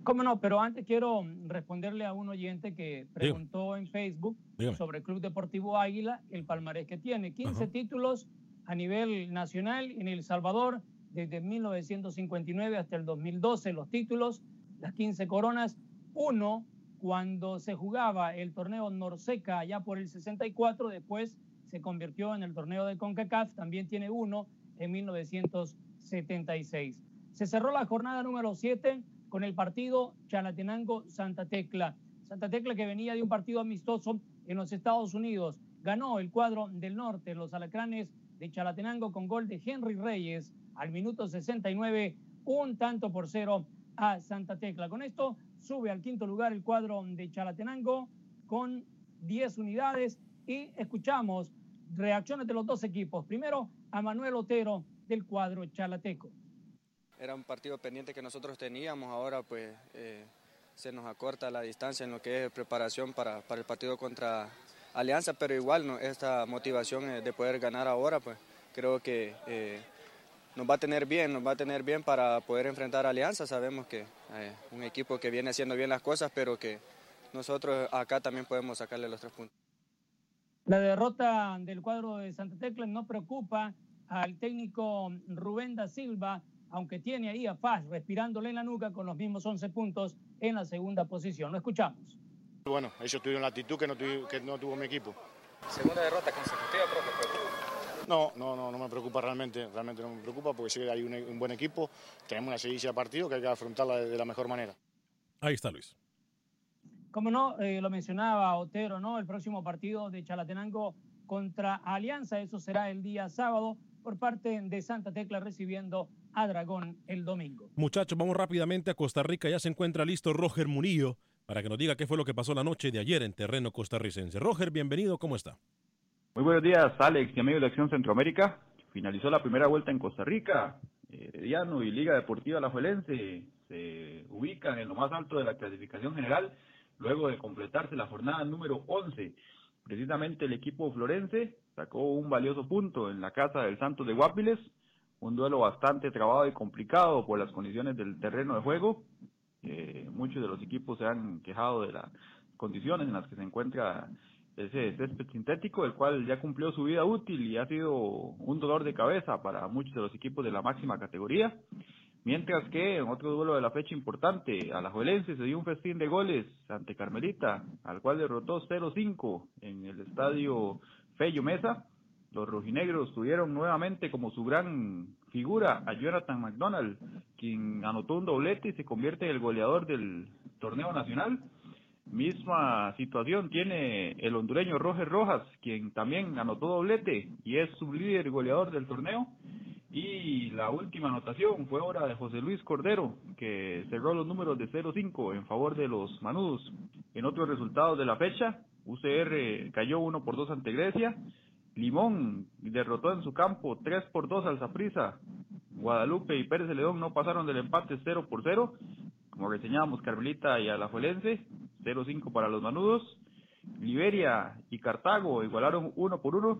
C: Cómo no, pero antes quiero responderle a un oyente que preguntó en Facebook
A: Dígame.
C: sobre el Club Deportivo Águila, el palmarés que tiene. 15 títulos a nivel nacional en El Salvador desde 1959 hasta el 2012, los títulos, las 15 coronas. Uno, cuando se jugaba el torneo Norseca allá por el 64, después se convirtió en el torneo de CONCACAF, también tiene uno en 1976. Se cerró la jornada número 7 con el partido Chalatenango-Santa Tecla. Santa Tecla que venía de un partido amistoso en los Estados Unidos. Ganó el cuadro del norte, los alacranes de Chalatenango con gol de Henry Reyes al minuto 69, un tanto por cero a Santa Tecla. Con esto sube al quinto lugar el cuadro de Chalatenango con 10 unidades y escuchamos reacciones de los dos equipos. Primero a Manuel Otero del cuadro chalateco.
M: Era un partido pendiente que nosotros teníamos, ahora pues eh, se nos acorta la distancia en lo que es preparación para, para el partido contra Alianza, pero igual ¿no? esta motivación eh, de poder ganar ahora pues creo que eh, nos va a tener bien, nos va a tener bien para poder enfrentar a Alianza. Sabemos que eh, un equipo que viene haciendo bien las cosas, pero que nosotros acá también podemos sacarle los tres puntos.
C: La derrota del cuadro de Santa Tecla no preocupa al técnico Rubén da Silva, aunque tiene ahí a Faz respirándole en la nuca con los mismos 11 puntos en la segunda posición. Lo escuchamos.
F: Bueno, ellos tuvieron la actitud que no, tuvi- que no tuvo mi equipo.
N: Segunda derrota consecutiva, profe.
F: No, no, no, no me preocupa realmente, realmente no me preocupa porque sé que hay un, un buen equipo, tenemos una seguidilla de partido que hay que afrontarla de, de la mejor manera.
A: Ahí está Luis.
C: Como no, eh, lo mencionaba Otero, ¿no? El próximo partido de Chalatenango contra Alianza, eso será el día sábado por parte de Santa Tecla recibiendo a Dragón el domingo.
A: Muchachos, vamos rápidamente a Costa Rica. Ya se encuentra listo Roger Murillo para que nos diga qué fue lo que pasó la noche de ayer en terreno costarricense. Roger, bienvenido, ¿cómo está?
O: Muy buenos días, Alex y amigos de Acción Centroamérica. Finalizó la primera vuelta en Costa Rica. Herediano y Liga Deportiva Alajuelense se ubican en lo más alto de la clasificación general luego de completarse la jornada número 11. Precisamente el equipo florense sacó un valioso punto en la casa del Santos de Guapiles, un duelo bastante trabado y complicado por las condiciones del terreno de juego. Eh, muchos de los equipos se han quejado de las condiciones en las que se encuentra ese césped sintético, el cual ya cumplió su vida útil y ha sido un dolor de cabeza para muchos de los equipos de la máxima categoría. Mientras que en otro duelo de la fecha importante, a la Juelense se dio un festín de goles ante Carmelita, al cual derrotó 0-5 en el estadio Fello Mesa. Los rojinegros tuvieron nuevamente como su gran figura a Jonathan McDonald, quien anotó un doblete y se convierte en el goleador del torneo nacional. Misma situación tiene el hondureño Roger Rojas, quien también anotó doblete y es su líder goleador del torneo. Y la última anotación fue ahora de José Luis Cordero, que cerró los números de 0-5 en favor de los Manudos. En otros resultados de la fecha, UCR cayó 1 por 2 ante Grecia. Limón derrotó en su campo 3 por 2 al Zaprisa. Guadalupe y Pérez de León no pasaron del empate 0 por 0. Como reseñábamos, Carmelita y Alajuelense 0-5 para los Manudos. Liberia y Cartago igualaron 1 por 1.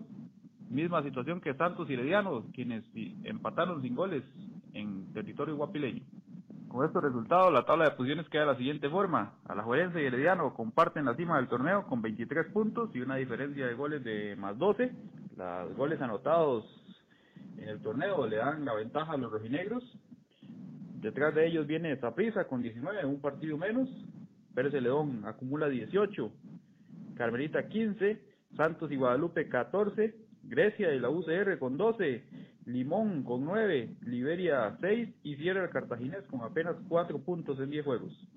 O: Misma situación que Santos y Herediano, quienes empataron sin goles en territorio guapileño. Con estos resultados, la tabla de posiciones queda de la siguiente forma. Alajuelense y Herediano comparten la cima del torneo con 23 puntos y una diferencia de goles de más 12. Los goles anotados en el torneo le dan la ventaja a los rojinegros. Detrás de ellos viene Zaprisa con 19, un partido menos. Pérez León acumula 18, Carmelita 15, Santos y Guadalupe 14, Grecia y la UCR con 12, Limón con 9, Liberia 6 y cierra el Cartaginés con apenas 4 puntos en 10 juegos.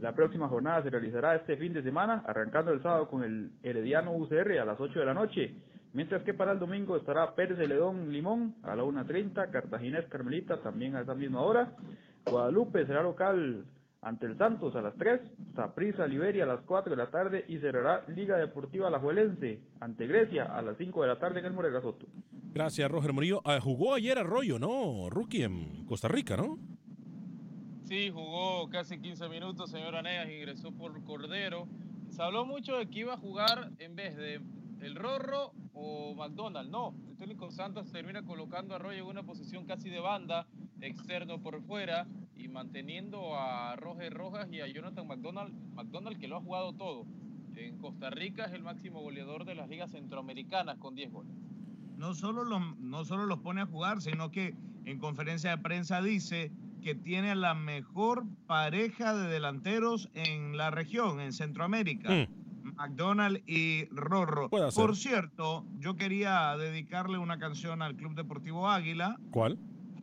O: La próxima jornada se realizará este fin de semana, arrancando el sábado con el Herediano UCR a las 8 de la noche, mientras que para el domingo estará Pérez de Ledón Limón a la 1.30, Cartaginés Carmelita también a esa misma hora, Guadalupe será local ante el Santos a las 3, Saprissa Liberia a las 4 de la tarde y cerrará Liga Deportiva Alajuelense ante Grecia a las 5 de la tarde en el Morega Soto.
A: Gracias, Roger Murillo. Ah, jugó ayer Arroyo, ¿no? Rookie en Costa Rica, ¿no?
D: Sí, jugó casi 15 minutos, señor Aneas, ingresó por Cordero. Se habló mucho de que iba a jugar en vez de el Rorro o McDonald. No, el técnico Santos termina colocando a Arroyo en una posición casi de banda, externo por fuera y manteniendo a Roger Rojas y a Jonathan McDonald, McDonald que lo ha jugado todo. En Costa Rica es el máximo goleador de las ligas centroamericanas con 10 goles.
E: No solo, los, no solo los pone a jugar, sino que en conferencia de prensa dice que tiene la mejor pareja de delanteros en la región, en Centroamérica.
A: Mm.
E: McDonald y Rorro. Por cierto, yo quería dedicarle una canción al Club Deportivo Águila.
A: ¿Cuál?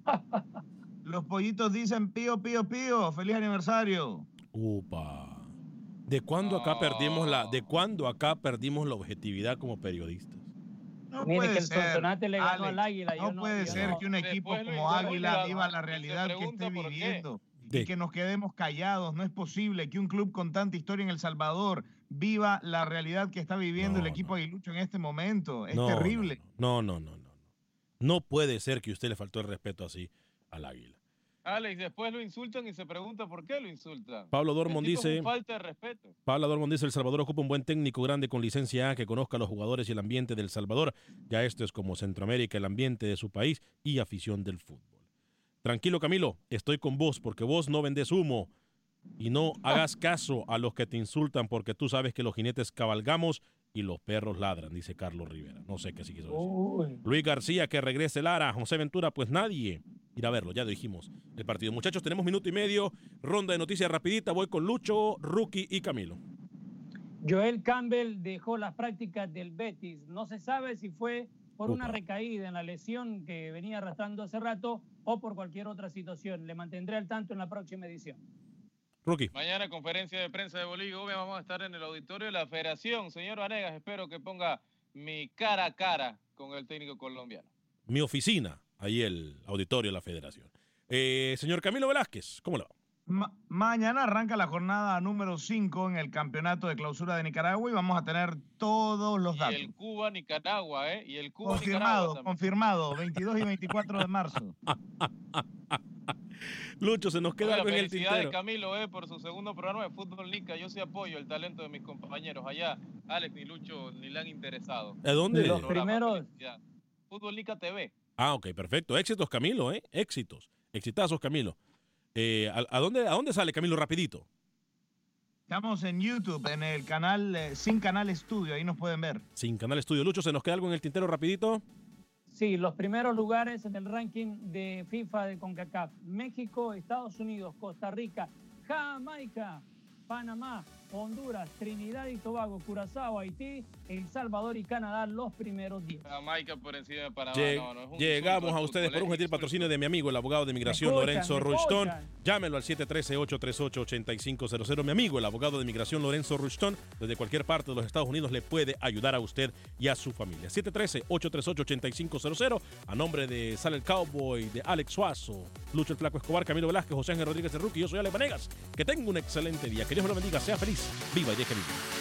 E: Los pollitos dicen pío, pío, pío. Feliz aniversario.
A: Upa. ¿De cuándo acá perdimos la, de cuándo acá perdimos la objetividad como periodistas?
E: No
C: Mire
E: puede
C: que el
E: ser,
C: Sonsonate le ganó
E: Alex,
C: al Águila.
E: No,
C: yo no-
E: puede ser
C: no-
E: que un equipo
D: Después
E: como Águila viva la realidad que esté viviendo y que nos quedemos callados. No es posible que un club con tanta historia en El Salvador viva la realidad que está viviendo el equipo aguilucho en este momento. Es
A: No,
E: terrible.
A: No, no, no, no, no. No puede ser que usted le faltó el respeto así al águila.
D: Alex, después lo insultan y se pregunta por qué lo insultan.
A: Pablo
D: es
A: dice-
D: un falta de respeto.
A: Pablo Dormond dice, El Salvador ocupa un buen técnico grande con licencia A que conozca a los jugadores y el ambiente del Salvador. Ya esto es como Centroamérica, el ambiente de su país y afición del fútbol. Tranquilo Camilo, estoy con vos porque vos no vendés humo y no hagas caso a los que te insultan porque tú sabes que los jinetes cabalgamos y los perros ladran, dice Carlos Rivera. No sé qué sí quiso decir.
C: Uy.
A: Luis García, que regrese Lara. José Ventura, pues nadie irá a verlo. Ya dijimos el partido. Muchachos, tenemos minuto y medio. Ronda de noticias rapidita. Voy con Lucho, Rookie y Camilo.
C: Joel Campbell dejó las prácticas del Betis. No se sabe si fue por una recaída en la lesión que venía arrastrando hace rato o por cualquier otra situación. Le mantendré al tanto en la próxima edición.
A: Rookie.
D: Mañana conferencia de prensa de Bolivia. Vamos a estar en el auditorio de la Federación. Señor Vanegas, espero que ponga mi cara a cara con el técnico colombiano.
A: Mi oficina, ahí el auditorio de la federación. Eh, señor Camilo Velázquez, ¿cómo le va?
E: Ma- mañana arranca la jornada número 5 en el campeonato de clausura de Nicaragua y vamos a tener todos los
D: Y
E: datos.
D: el Cuba, Nicaragua, ¿eh? Y el Cuba,
E: Confirmado, confirmado, 22 y 24 de marzo.
A: Lucho, se nos queda
D: Oiga,
A: algo en el
D: felicidades,
A: tintero.
D: Camilo, eh, por su segundo programa de Fútbol Nica. Yo sí apoyo el talento de mis compañeros. Allá, Alex ni Lucho ni le han interesado.
A: ¿A dónde?
C: Los
D: Programa,
C: primeros.
D: Fútbol Nica TV.
A: Ah, ok, perfecto. Éxitos, Camilo, ¿eh? Éxitos. Exitazos, Camilo. Eh, ¿a, a dónde, ¿A dónde sale Camilo rapidito?
E: Estamos en YouTube, en el canal eh, Sin Canal Estudio, ahí nos pueden ver.
A: Sin Canal Estudio. Lucho, ¿se nos queda algo en el tintero rapidito?
C: sí, los primeros lugares en el ranking de FIFA de CONCACAF. México, Estados Unidos, Costa Rica, Jamaica, Panamá, Honduras, Trinidad y Tobago, Curazao, Haití, El Salvador y Canadá los primeros días.
D: Jamaica por encima de Panamá.
A: Lleg-
D: no, no, es un
A: llegamos a ustedes por un gentil patrocinio de mi amigo, el abogado de migración Lorenzo Rushton. Llámelo al 713-838-8500. Mi amigo, el abogado de migración Lorenzo Rushton, desde cualquier parte de los Estados Unidos le puede ayudar a usted y a su familia. 713-838-8500. A nombre de Sale el Cowboy, de Alex Suazo, Lucho el Flaco Escobar, Camilo Velázquez, José Ángel Rodríguez de Rookie. Yo soy Ale Vanegas. Que tenga un excelente día. Que Dios me lo bendiga. Sea feliz. Viva y.